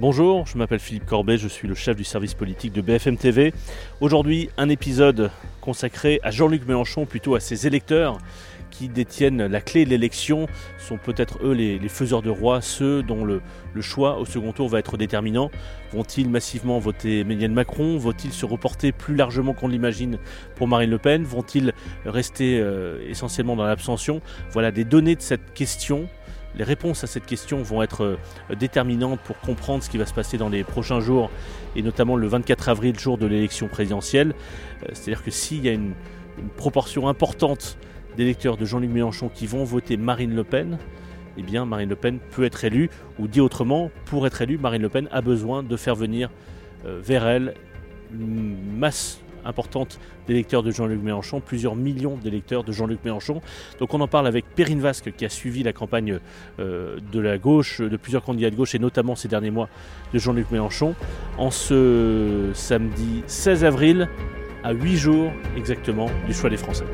Bonjour, je m'appelle Philippe Corbet, je suis le chef du service politique de BFM TV. Aujourd'hui, un épisode consacré à Jean-Luc Mélenchon, plutôt à ses électeurs qui détiennent la clé de l'élection, sont peut-être eux les, faiseurs de roi, ceux dont le, choix au second tour va être déterminant. Vont-ils massivement voter Emmanuel Macron? Vont-ils se reporter plus largement qu'on l'imagine pour Marine Le Pen? Vont-ils rester euh, essentiellement dans l'abstention? Voilà des données de cette question les réponses à cette question vont être euh, déterminantes pour comprendre ce qui va se passer dans les prochains jours, et notamment le 24 avril, jour de l'élection présidentielle. Euh, c'est-à-dire que s'il y a une, proportion importante d'électeurs de Jean-Luc Mélenchon qui vont voter Marine Le Pen, eh bien Marine Le Pen peut être élue, ou dit autrement, pour être élue, Marine Le Pen a besoin de faire venir euh, vers elle une masse importante d'électeurs de Jean-Luc Mélenchon, plusieurs millions d'électeurs de Jean-Luc Mélenchon. Donc on en parle avec Perrine Vasque qui a suivi la campagne euh, de la gauche, de plusieurs candidats de gauche et notamment ces derniers mois de Jean-Luc Mélenchon, en ce samedi 16 avril, à 8 jours exactement du choix des Français.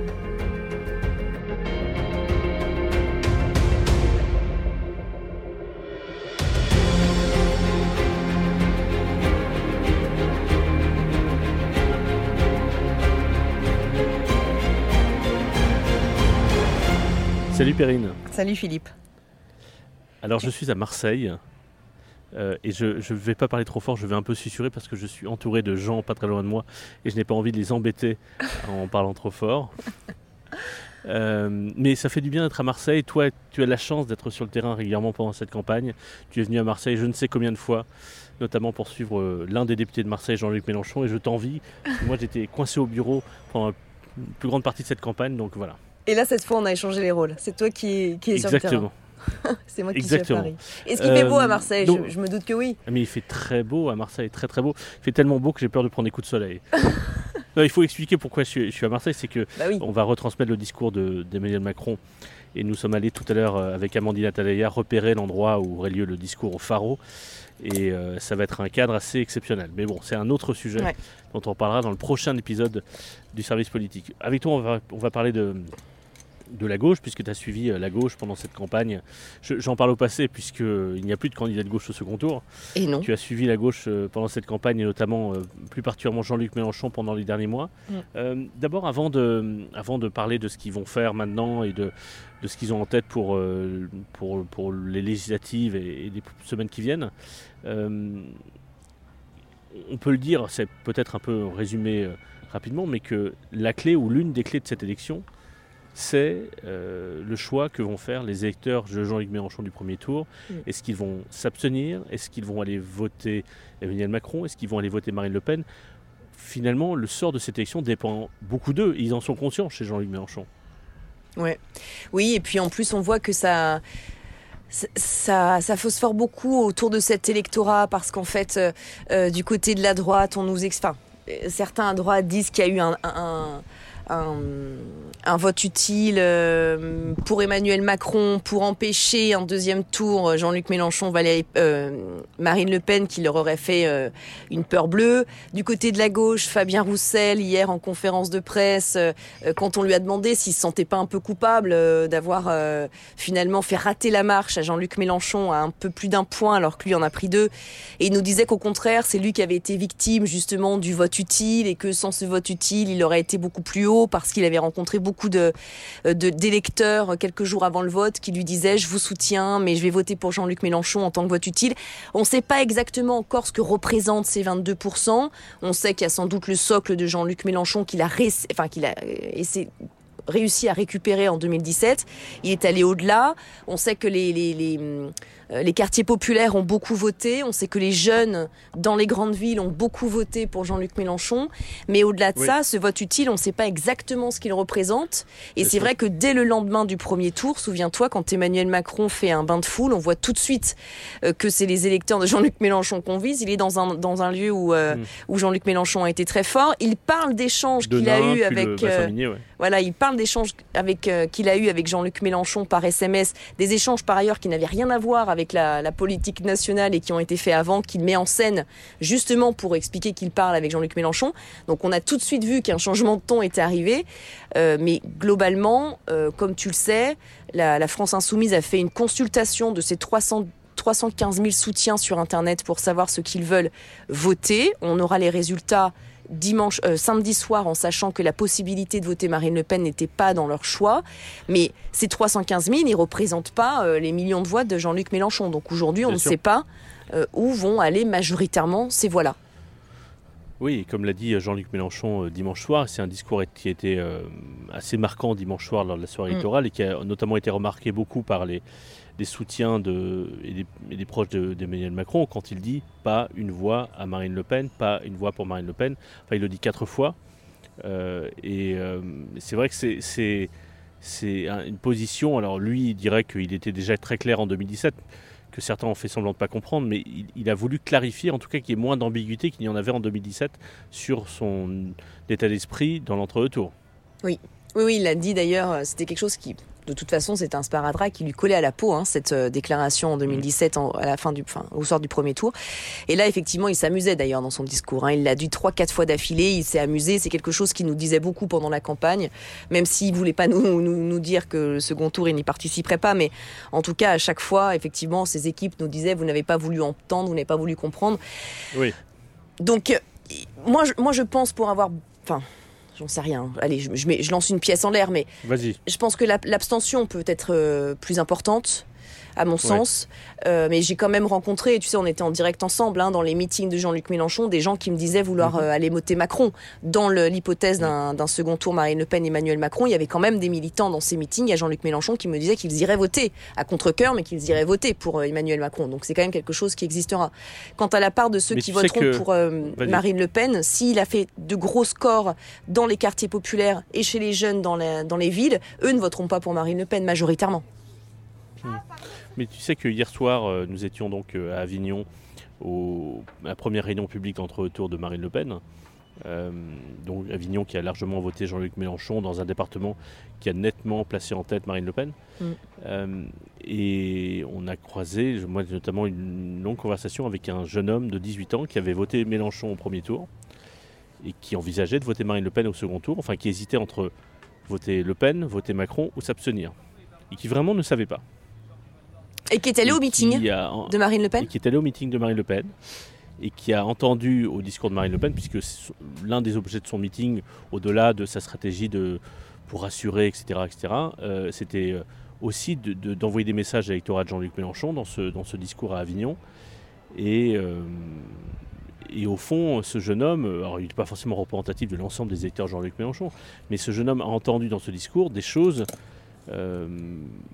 Salut Perrine. Salut Philippe. Alors je suis à Marseille euh, et je ne vais pas parler trop fort, je vais un peu susurrer parce que je suis entouré de gens pas très loin de moi et je n'ai pas envie de les embêter en parlant trop fort. Euh, mais ça fait du bien d'être à Marseille. Toi, tu as la chance d'être sur le terrain régulièrement pendant cette campagne. Tu es venu à Marseille je ne sais combien de fois, notamment pour suivre euh, l'un des députés de Marseille, Jean-Luc Mélenchon, et je t'envie. Moi, j'étais coincé au bureau pendant la plus grande partie de cette campagne, donc voilà. Et là, cette fois, on a échangé les rôles. C'est toi qui, qui es sur le terrain. c'est moi qui suis à Paris. Est-ce qu'il fait beau à euh, Marseille je, me doute que oui. Ah, mais il fait très beau à Marseille, très très beau. Il fait tellement beau que j'ai peur de prendre des coups de soleil. il faut expliquer pourquoi je suis, à Marseille. C'est que bah on va retransmettre le discours d'Emmanuel Macron. Et nous sommes allés tout à l'heure euh, avec Amandine Atalaya repérer l'endroit où aurait lieu le discours au Faro. Et euh, ça va être un cadre assez exceptionnel. Mais bon, c'est un autre sujet dont on parlera dans le prochain épisode du service politique. Avec toi, on va, on va parler de, de la gauche, puisque tu as suivi euh, la gauche pendant cette campagne. J'en parle au passé, puisqu'il n'y a plus de candidat de gauche au second tour. Et non. Tu as suivi la gauche euh, pendant cette campagne, et notamment euh, plus particulièrement Jean-Luc Mélenchon pendant les derniers mois. Mm. D'abord, avant de, avant de parler de ce qu'ils vont faire maintenant et de, de ce qu'ils ont en tête pour, pour, pour, les législatives et, et, les semaines qui viennent, on peut le dire, c'est peut-être un peu résumé rapidement, mais que la clé ou l'une des clés de cette élection, c'est euh, le choix que vont faire les électeurs de Jean-Luc Mélenchon du premier tour. Est-ce qu'ils vont s'abstenir? Est-ce qu'ils vont aller voter Emmanuel Macron? Est-ce qu'ils vont aller voter Marine Le Pen? Finalement, le sort de cette élection dépend beaucoup d'eux. Ils en sont conscients chez Jean-Luc Mélenchon. Ouais. Oui, et puis en plus, on voit que ça ça, ça phosphore beaucoup autour de cet électorat parce qu'en fait, euh, euh, du côté de la droite, on nous enfin, certains à droite disent qu'il y a eu un, un, vote utile euh, pour Emmanuel Macron pour empêcher un deuxième tour Jean-Luc Mélenchon, euh, Marine Le Pen qui leur aurait fait euh, une peur bleue. Du côté de la gauche, Fabien Roussel hier en conférence de presse, quand on lui a demandé s'il se sentait pas un peu coupable d'avoir finalement fait rater la marche à Jean-Luc Mélenchon à un peu plus d'un point alors que lui en a pris deux, et il nous disait qu'au contraire c'est lui qui avait été victime justement du vote utile et que sans ce vote utile il aurait été beaucoup plus haut parce qu'il avait rencontré beaucoup de d'électeurs quelques jours avant le vote qui lui disaient je vous soutiens mais je vais voter pour Jean-Luc Mélenchon en tant que vote utile. On ne sait pas exactement encore ce que représentent ces 22%. On sait qu'il y a sans doute le socle de Jean-Luc Mélenchon qu'il a, a réussi à récupérer en 2017. Il est allé au-delà. On sait que les, euh, les quartiers populaires ont beaucoup voté. On sait que les jeunes dans les grandes villes ont beaucoup voté pour Jean-Luc Mélenchon. Mais au-delà de ça, ce vote utile, on ne sait pas exactement ce qu'il représente. Et c'est vrai que dès le lendemain du premier tour, souviens-toi, quand Emmanuel Macron fait un bain de foule, on voit tout de suite euh, que c'est les électeurs de Jean-Luc Mélenchon qu'on vise. Il est dans un, dans un lieu où, euh, mm. où Jean-Luc Mélenchon a été très fort. Il parle d'échanges qu'il a eu avec. Voilà, il parle d'échanges avec qu'il a eu avec Jean-Luc Mélenchon par SMS, des échanges par ailleurs qui n'avaient rien à voir avec la, politique nationale et qui ont été faits avant, qu'il met en scène justement pour expliquer qu'il parle avec Jean-Luc Mélenchon. Donc on a tout de suite vu qu'un changement de ton était arrivé. Euh, mais globalement, euh, comme tu le sais, la, France insoumise a fait une consultation de ses 300 315 000 soutiens sur Internet pour savoir ce qu'ils veulent voter. On aura les résultats dimanche, euh, samedi soir en sachant que la possibilité de voter Marine Le Pen n'était pas dans leur choix. Mais ces 315 000, ils ne représentent pas euh, les millions de voix de Jean-Luc Mélenchon. Donc aujourd'hui, on ne sait pas euh, où vont aller majoritairement ces voix-là. Oui, comme l'a dit Jean-Luc Mélenchon dimanche soir, c'est un discours qui a été assez marquant dimanche soir lors de la soirée mm. électorale et qui a notamment été remarqué beaucoup par les, des soutiens de, et, des, proches d'Emmanuel Macron quand il dit pas une voix à Marine Le Pen, pas une voix pour Marine Le Pen. Enfin, il le dit quatre fois. Euh, et euh, c'est vrai que c'est une position. Alors lui, il dirait qu'il était déjà très clair en 2017, que certains ont fait semblant de ne pas comprendre, mais il, a voulu clarifier, en tout cas qu'il y ait moins d'ambiguïté qu'il y en avait en 2017 sur son état d'esprit dans l'entre-deux-tours. Oui. Oui, oui, il l'a dit d'ailleurs, c'était quelque chose qui de toute façon, c'est un sparadrap qui lui collait à la peau, hein, cette euh, déclaration en 2017, à la fin du, au soir du premier tour. Et là, effectivement, il s'amusait d'ailleurs dans son discours. Hein. Il l'a dit trois, quatre fois d'affilée. Il s'est amusé. C'est quelque chose qui nous disait beaucoup pendant la campagne, même s'il voulait pas nous, nous, dire que le second tour, il n'y participerait pas. Mais en tout cas, à chaque fois, effectivement, ces équipes nous disaient vous n'avez pas voulu entendre, vous n'avez pas voulu comprendre. Oui. Donc, euh, moi, je, moi, je pense pour avoir, enfin j'en sais rien. Allez, je, je, lance une pièce en l'air, mais je pense que l'abstention peut être euh, plus importante à mon sens. Euh, mais j'ai quand même rencontré, tu sais, on était en direct ensemble hein, dans les meetings de Jean-Luc Mélenchon, des gens qui me disaient vouloir mhm. euh, aller voter Macron. Dans l'hypothèse d'un second tour Marine Le Pen, Emmanuel Macron, il y avait quand même des militants dans ces meetings. Il y a Jean-Luc Mélenchon qui me disait qu'ils iraient voter à contre-coeur, mais qu'ils iraient voter pour euh, Emmanuel Macron. Donc c'est quand même quelque chose qui existera. Quant à la part de ceux qui voteront pour Marine Le Pen, s'il a fait de gros scores dans les quartiers populaires et chez les jeunes dans, dans les villes, eux ne voteront pas pour Marine Le Pen majoritairement. Hmm. Mais tu sais que hier soir, euh, nous étions donc euh, à Avignon, à la première réunion publique entre tours de Marine Le Pen. Euh, donc Avignon qui a largement voté Jean-Luc Mélenchon dans un département qui a nettement placé en tête Marine Le Pen. Mm. et on a croisé, moi notamment, une longue conversation avec un jeune homme de 18 ans qui avait voté Mélenchon au premier tour et qui envisageait de voter Marine Le Pen au second tour, enfin qui hésitait entre voter Le Pen, voter Macron ou s'abstenir. Et qui vraiment ne savait pas. Et qui est allé au meeting de Marine Le Pen Qui est allé au meeting de Marine Le Pen et qui a entendu au discours de Marine Le Pen, puisque l'un des objets de son meeting, au-delà de sa stratégie de, pour rassurer, etc., etc., euh, c'était euh, aussi d'envoyer de, des messages à l'électorat de Jean-Luc Mélenchon dans ce, dans ce discours à Avignon. Et, euh, et au fond, ce jeune homme, alors il n'est pas forcément représentatif de l'ensemble des électeurs de Jean-Luc Mélenchon, mais ce jeune homme a entendu dans ce discours des choses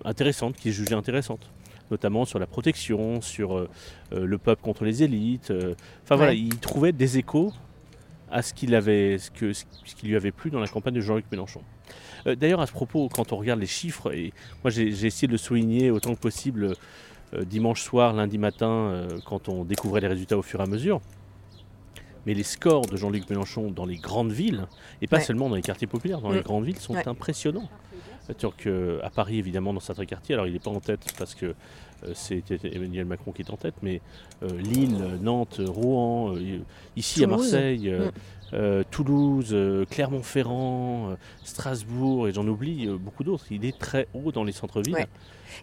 intéressantes, qu'il jugeait intéressantes notamment sur la protection, sur euh, euh, le peuple contre les élites. Euh. Enfin voilà, il trouvait des échos à ce, qu'il avait, ce, que, ce qui lui avait plu dans la campagne de Jean-Luc Mélenchon. D'ailleurs, à ce propos, quand on regarde les chiffres, et moi j'ai essayé de le souligner autant que possible dimanche soir, lundi matin, quand on découvrait les résultats au fur et à mesure, mais les scores de Jean-Luc Mélenchon dans les grandes villes, et pas seulement dans les quartiers populaires, dans les mm. grandes villes, sont impressionnants. C'est-à-dire qu'à Paris, évidemment, dans certains quartiers, alors il n'est pas en tête parce que euh, c'est Emmanuel Macron qui est en tête, mais euh, Lille, Nantes, Rouen, euh, ici à Marseille, mm. Toulouse, Clermont-Ferrand, Strasbourg, et j'en oublie beaucoup d'autres. Il est très haut dans les centres-villes.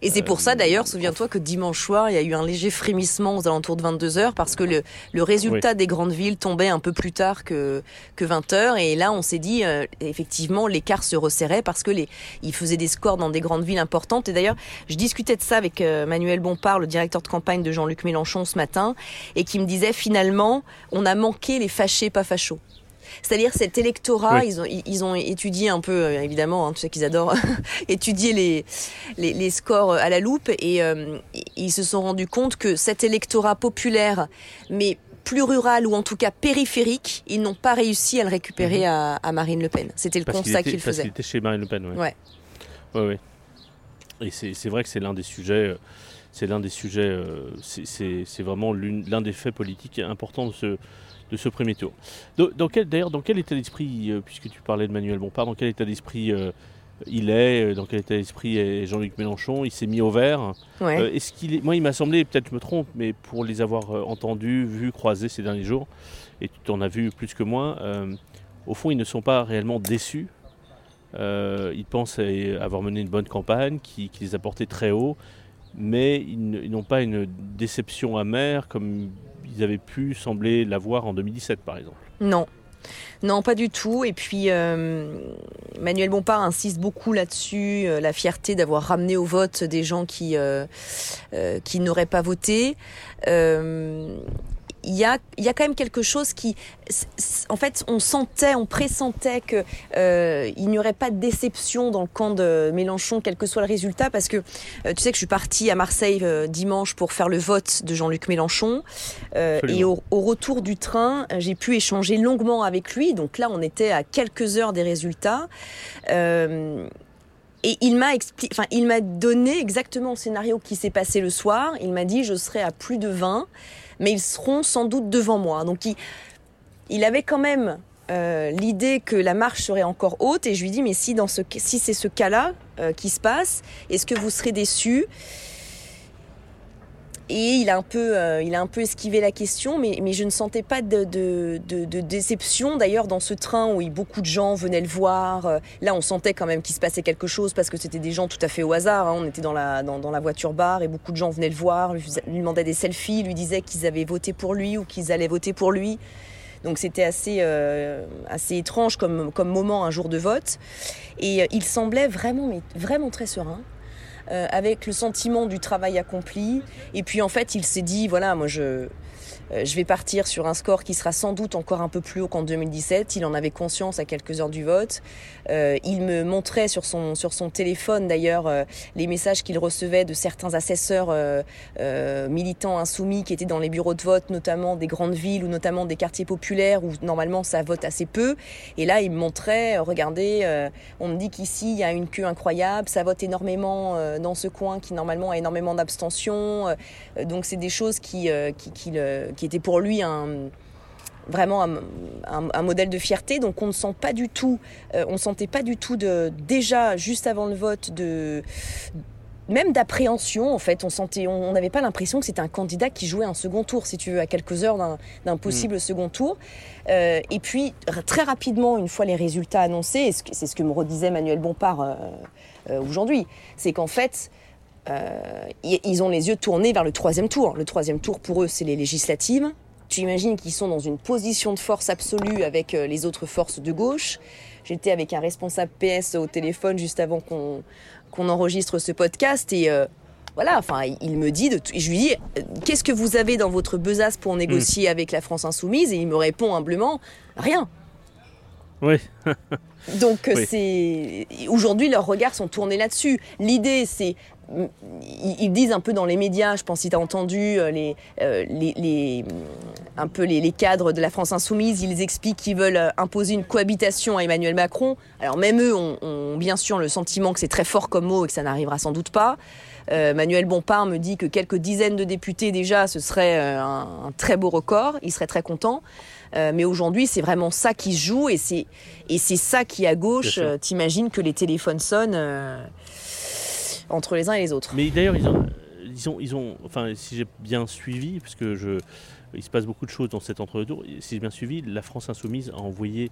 Et c'est pour ça euh, d'ailleurs, souviens-toi que dimanche soir, il y a eu un léger frémissement aux alentours de 22h parce que le, le résultat des grandes villes tombait un peu plus tard que, que 20h. Et là, on s'est dit, euh, effectivement, l'écart se resserrait parce que les, ils faisaient des scores dans des grandes villes importantes. Et d'ailleurs, je discutais de ça avec euh, Manuel Bompard, le directeur de campagne de Jean-Luc Mélenchon ce matin, et qui me disait finalement, on a manqué les fâchés pas fachos. C'est-à-dire cet électorat, ils, ont, ils ont étudié un peu, euh, évidemment, hein, tu sais qu'ils adorent étudier les, les, scores à la loupe, et euh, ils se sont rendus compte que cet électorat populaire, mais plus rural ou en tout cas périphérique, ils n'ont pas réussi à le récupérer mhm. à, Marine Le Pen. C'était le constat qu'ils faisaient. Parce qu'il était chez Marine Le Pen, ouais. Ouais, ouais, Et c'est vrai que c'est l'un des sujets... Euh, c'est l'un des sujets, c'est vraiment l'un des faits politiques importants de ce, de ce premier tour. D'ailleurs, dans quel état d'esprit, euh, puisque tu parlais de Manuel Bompard, dans quel état d'esprit euh, il est, euh, dans quel état d'esprit est Jean-Luc Mélenchon? Il s'est mis au vert. est-ce qu'il est... Moi, il m'a semblé, peut-être je me trompe, mais pour les avoir entendus, vus, croisés ces derniers jours, et tu en as vu plus que moi, au fond, ils ne sont pas réellement déçus. ils pensent avoir mené une bonne campagne qui, qui les a portés très haut mais ils n'ont pas une déception amère comme ils avaient pu sembler l'avoir en 2017 par exemple. Non, non, pas du tout. Et puis, euh, Manuel Bompard insiste beaucoup là-dessus, euh, la fierté d'avoir ramené au vote des gens qui, euh, qui n'auraient pas voté il y a, y a quand même quelque chose qui, en fait, on sentait, on pressentait que euh, il n'y aurait pas de déception dans le camp de Mélenchon, quel que soit le résultat, parce que euh, tu sais que je suis partie à Marseille euh, dimanche pour faire le vote de Jean-Luc Mélenchon, et au, retour du train, j'ai pu échanger longuement avec lui. Donc là, on était à quelques heures des résultats. Et il m'a expliqué, enfin, il m'a donné exactement le scénario qui s'est passé le soir. Il m'a dit, je serai à plus de 20 mais ils seront sans doute devant moi. Donc il, avait quand même euh, l'idée que la marche serait encore haute et je lui dis mais si c'est ce cas-là euh, qui se passe, est-ce que vous serez déçus? Et il a un peu, euh, il a un peu esquivé la question, mais, mais je ne sentais pas de, de, déception. D'ailleurs, dans ce train où beaucoup de gens venaient le voir, euh, là, on sentait quand même qu'il se passait quelque chose parce que c'était des gens tout à fait au hasard. Hein. On était dans la, dans, la voiture bar et beaucoup de gens venaient le voir, lui, demandaient des selfies, lui disaient qu'ils avaient voté pour lui ou qu'ils allaient voter pour lui. Donc c'était assez, euh, assez étrange comme, comme moment un jour de vote. Et il semblait vraiment, vraiment très serein. Euh, avec le sentiment du travail accompli. Et puis en fait, il s'est dit, voilà, moi je, euh, je vais partir sur un score qui sera sans doute encore un peu plus haut qu'en 2017. Il en avait conscience à quelques heures du vote. Euh, il me montrait sur son, sur son téléphone d'ailleurs les messages qu'il recevait de certains assesseurs militants insoumis qui étaient dans les bureaux de vote, notamment des grandes villes ou notamment des quartiers populaires où normalement ça vote assez peu. Et là, il me montrait, regardez, on me dit qu'ici il y a une queue incroyable, ça vote énormément dans ce coin qui normalement a énormément d'abstention. donc c'est des choses qui, qui, qui, le, était pour lui un vraiment un, modèle de fierté. Donc on ne sent pas du tout, euh, on sentait pas du tout de déjà juste avant le vote de même d'appréhension en fait. On sentait, on n'avait pas l'impression que c'était un candidat qui jouait un second tour, si tu veux, à quelques heures d'un possible mm. second tour. Euh, et puis très rapidement, une fois les résultats annoncés, c'est ce que me redisait Manuel Bompard euh, aujourd'hui, c'est qu'en fait euh, ils ont les yeux tournés vers le troisième tour. Le troisième tour, pour eux, c'est les législatives. Tu imagines qu'ils sont dans une position de force absolue avec euh, les autres forces de gauche. J'étais avec un responsable PS au téléphone juste avant qu'on enregistre ce podcast et euh, voilà, enfin, il me dit, de je lui dis, qu'est-ce que vous avez dans votre besace pour négocier avec la France insoumise? Et il me répond humblement, rien. Oui. Donc c'est aujourd'hui leurs regards sont tournés là-dessus. L'idée c'est ils disent un peu dans les médias, je pense si tu as entendu euh, les, euh, les, les, un peu les, les, cadres de la France insoumise, ils expliquent qu'ils veulent euh, imposer une cohabitation à Emmanuel Macron. Alors même eux ont, ont bien sûr le sentiment que c'est très fort comme mot et que ça n'arrivera sans doute pas. Euh, Manuel Bompard me dit que quelques dizaines de députés déjà, ce serait un, un très beau record, il serait très content. Euh, mais aujourd'hui, c'est vraiment ça qui se joue et c'est et c'est ça qui à gauche. T'imagines que les téléphones sonnent entre les uns et les autres. Mais d'ailleurs, ils ont, ils ont, ils ont, enfin, si j'ai bien suivi, parce que je, il se passe beaucoup de choses dans cet entre-deux si j'ai bien suivi, la France Insoumise a envoyé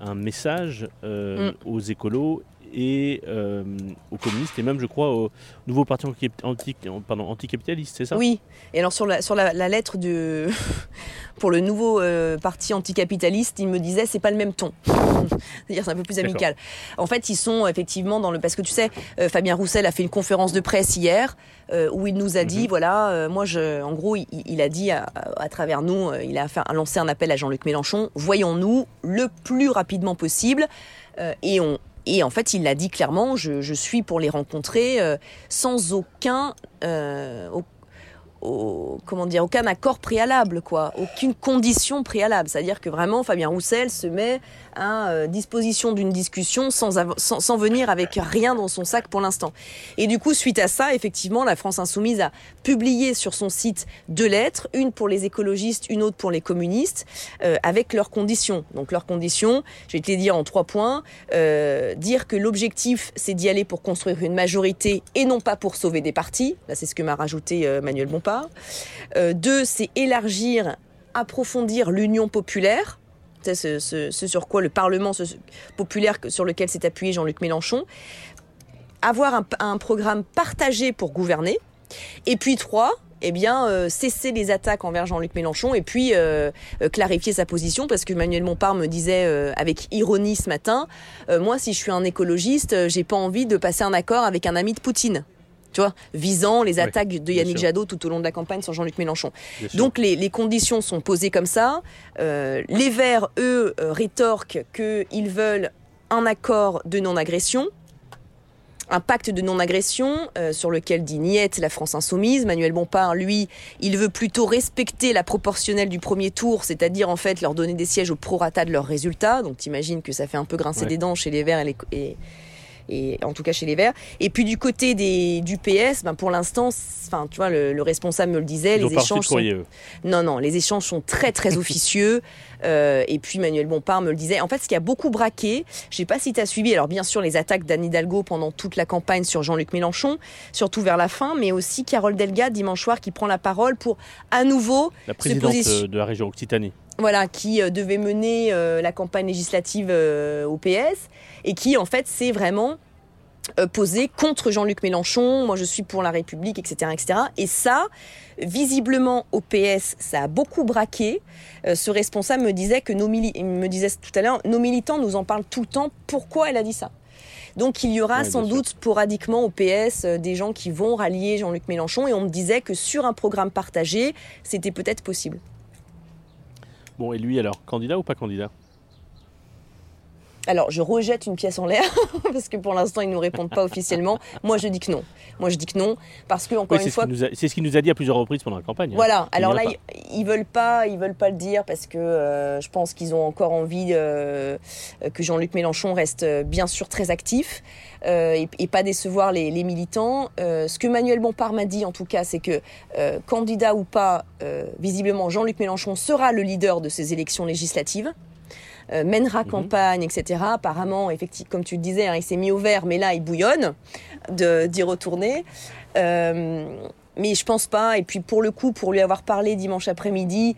un message euh, mm. aux écolos et euh, aux communistes et même je crois au nouveau parti anti, pardon, anticapitaliste, c'est ça? Oui, et alors sur la, sur la, lettre de, pour le nouveau euh, parti anticapitaliste, il me disait c'est pas le même ton. C'est-à-dire c'est un peu plus amical. En fait, ils sont effectivement dans le... Parce que tu sais, euh, Fabien Roussel a fait une conférence de presse hier où il nous a dit, mhm. voilà, moi je... En gros, il, a dit à, à, travers nous, il a, fait, a lancé un appel à Jean-Luc Mélenchon, voyons-nous le plus rapidement possible et on, et en fait, il l'a dit clairement, je, suis pour les rencontrer euh, sans aucun, euh, comment dire, aucun accord préalable, quoi, aucune condition préalable. C'est-à-dire que vraiment, Fabien Roussel se met à euh, disposition d'une discussion sans, sans, venir avec rien dans son sac pour l'instant. Et du coup, suite à ça, effectivement, la France Insoumise a publié sur son site deux lettres, une pour les écologistes, une autre pour les communistes, euh, avec leurs conditions. Donc leurs conditions, je vais te les dire en trois points. Euh, dire que l'objectif, c'est d'y aller pour construire une majorité et non pas pour sauver des partis. Là, c'est ce que m'a rajouté Manuel Bompard. Euh, deux, c'est élargir, approfondir l'union populaire. C'est ce, sur quoi le Parlement populaire sur lequel s'est appuyé Jean-Luc Mélenchon. Avoir un, programme partagé pour gouverner. Et puis trois, eh bien, euh, cesser les attaques envers Jean-Luc Mélenchon et puis euh, clarifier sa position parce que Manuel Montpart me disait avec ironie ce matin, moi, si je suis un écologiste, j'ai pas envie de passer un accord avec un ami de Poutine. Tu vois, visant les attaques de Yannick Jadot tout au long de la campagne sur Jean-Luc Mélenchon. Donc les, les, conditions sont posées comme ça. les Verts, eux, rétorquent qu'ils veulent un accord de non-agression un pacte de non-agression euh, sur lequel dit niette la France insoumise. Manuel Bompard, lui, il veut plutôt respecter la proportionnelle du premier tour, c'est-à-dire en fait leur donner des sièges au prorata de leurs résultats. Donc t'imagines que ça fait un peu grincer des dents chez les Verts et les, et, et en tout cas chez les Verts. Et puis du côté des, du PS, ben pour l'instant, enfin tu vois, le, responsable me le disait, les échanges sont non non, les échanges sont très très officieux. Euh, et puis Manuel Bompard me le disait. En fait, ce qui a beaucoup braqué, je sais pas si tu as suivi, alors bien sûr les attaques d'Anne Hidalgo pendant toute la campagne sur Jean-Luc Mélenchon, surtout vers la fin, mais aussi Carole Delga dimanche soir qui prend la parole pour à nouveau la présidente de la région Occitanie voilà, qui euh, devait mener euh, la campagne législative au PS et qui en fait s'est vraiment euh, posé contre Jean-Luc Mélenchon, moi je suis pour la République, etc., etc. Et ça, visiblement au PS, ça a beaucoup braqué. Euh, ce responsable me disait que nos me disait tout à l'heure, nos militants nous en parlent tout le temps. Pourquoi elle a dit ça? Donc il y aura sans doute sporadiquement au PS euh, des gens qui vont rallier Jean-Luc Mélenchon et on me disait que sur un programme partagé, c'était peut-être possible. Et lui alors, candidat ou pas candidat? Alors, je rejette une pièce en l'air parce que pour l'instant, ils ne nous répondent pas officiellement. Moi, je dis que non. Moi, je dis que non parce que encore une fois, c'est ce qu'il nous a dit à plusieurs reprises pendant la campagne. Hein. Voilà. Alors là, ils, ne veulent pas, ils veulent pas le dire parce que euh, je pense qu'ils ont encore envie euh, que Jean-Luc Mélenchon reste euh, bien sûr très actif et, pas décevoir les, militants. ce que Manuel Bompard m'a dit, en tout cas, c'est que candidat ou pas, visiblement, Jean-Luc Mélenchon sera le leader de ces élections législatives. Euh, mènera mhm. campagne, etc. Apparemment, effectivement, comme tu le disais, hein, il s'est mis au vert, mais là, il bouillonne d'y retourner. Euh, mais je pense pas. Et puis pour le coup, pour lui avoir parlé dimanche après-midi,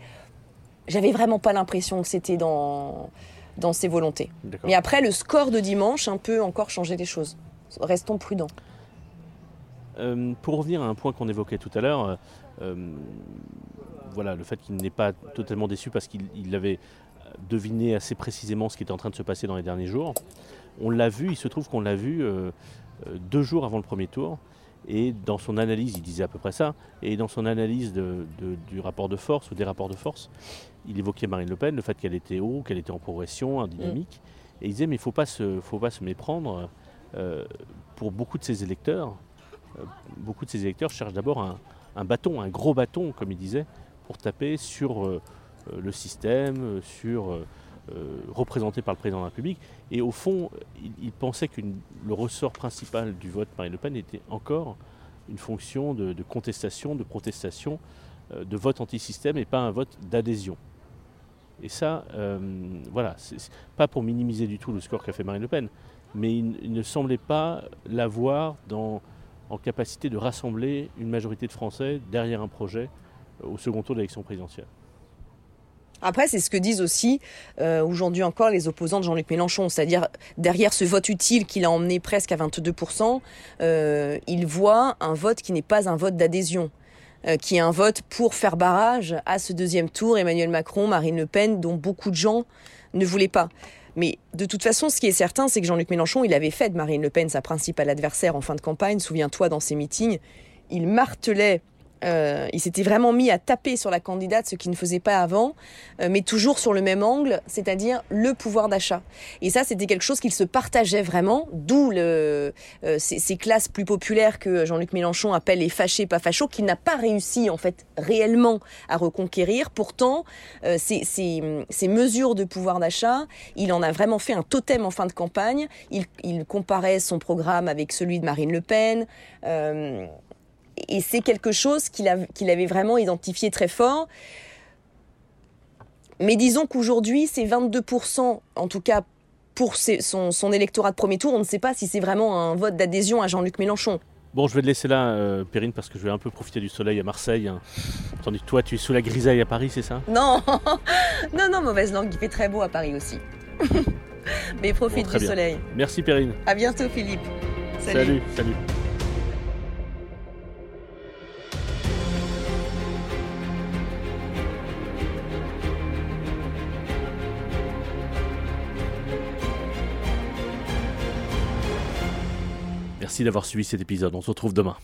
j'avais vraiment pas l'impression que c'était dans dans ses volontés. Mais après, le score de dimanche un peu encore changé les choses. Restons prudents. Euh, pour revenir à un point qu'on évoquait tout à l'heure, voilà, le fait qu'il n'est pas totalement déçu parce qu'il avait deviner assez précisément ce qui était en train de se passer dans les derniers jours. On l'a vu, il se trouve qu'on l'a vu euh, euh, deux jours avant le premier tour. Et dans son analyse, il disait à peu près ça, et dans son analyse du rapport de force ou des rapports de force, il évoquait Marine Le Pen, le fait qu'elle était haut, qu'elle était en progression, en dynamique. Mm. Et il disait, mais il ne faut, pas se, faut pas se méprendre. Euh, pour beaucoup de ses électeurs, beaucoup de ses électeurs cherchent d'abord un, un, bâton, un gros bâton, comme il disait, pour taper sur euh, le système, euh, euh, représenté par le président de la République. Et au fond, il, pensait que le ressort principal du vote Marine Le Pen était encore une fonction de, contestation, de protestation, de vote anti-système et pas un vote d'adhésion. Et ça, voilà, pas pour minimiser du tout le score qu'a fait Marine Le Pen, mais il, ne semblait pas l'avoir en capacité de rassembler une majorité de Français derrière un projet au second tour de l'élection présidentielle. Après, c'est ce que disent aussi euh, aujourd'hui encore les opposants de Jean-Luc Mélenchon, c'est-à-dire derrière ce vote utile qu'il a emmené presque à 22%, euh, il voit un vote qui n'est pas un vote d'adhésion, euh, qui est un vote pour faire barrage à ce deuxième tour Emmanuel Macron, Marine Le Pen, dont beaucoup de gens ne voulaient pas. Mais de toute façon, ce qui est certain, c'est que Jean-Luc Mélenchon, il avait fait de Marine Le Pen sa principale adversaire en fin de campagne. Souviens-toi, dans ses meetings, il martelait euh, il s'était vraiment mis à taper sur la candidate, ce qu'il ne faisait pas avant, euh, mais toujours sur le même angle, c'est-à-dire le pouvoir d'achat. Et ça, c'était quelque chose qu'il se partageait vraiment, d'où euh, ces, classes plus populaires que Jean-Luc Mélenchon appelle les fâchés, pas fachos, qu'il n'a pas réussi en fait réellement à reconquérir. Pourtant, ces, mesures de pouvoir d'achat, il en a vraiment fait un totem en fin de campagne. Il comparait son programme avec celui de Marine Le Pen et c'est quelque chose qu'il avait vraiment identifié très fort. Mais disons qu'aujourd'hui, c'est 22%, en tout cas pour son, électorat de premier tour. On ne sait pas si c'est vraiment un vote d'adhésion à Jean-Luc Mélenchon. Bon, je vais te laisser là, euh, Perrine, parce que je vais un peu profiter du soleil à Marseille. Hein. Tandis que toi, tu es sous la grisaille à Paris, c'est ça? Non, non, non, mauvaise langue. Il fait très beau à Paris aussi. Mais profite du soleil. Merci, Perrine. À bientôt, Philippe. salut. salut. Merci d'avoir suivi cet épisode. On se retrouve demain.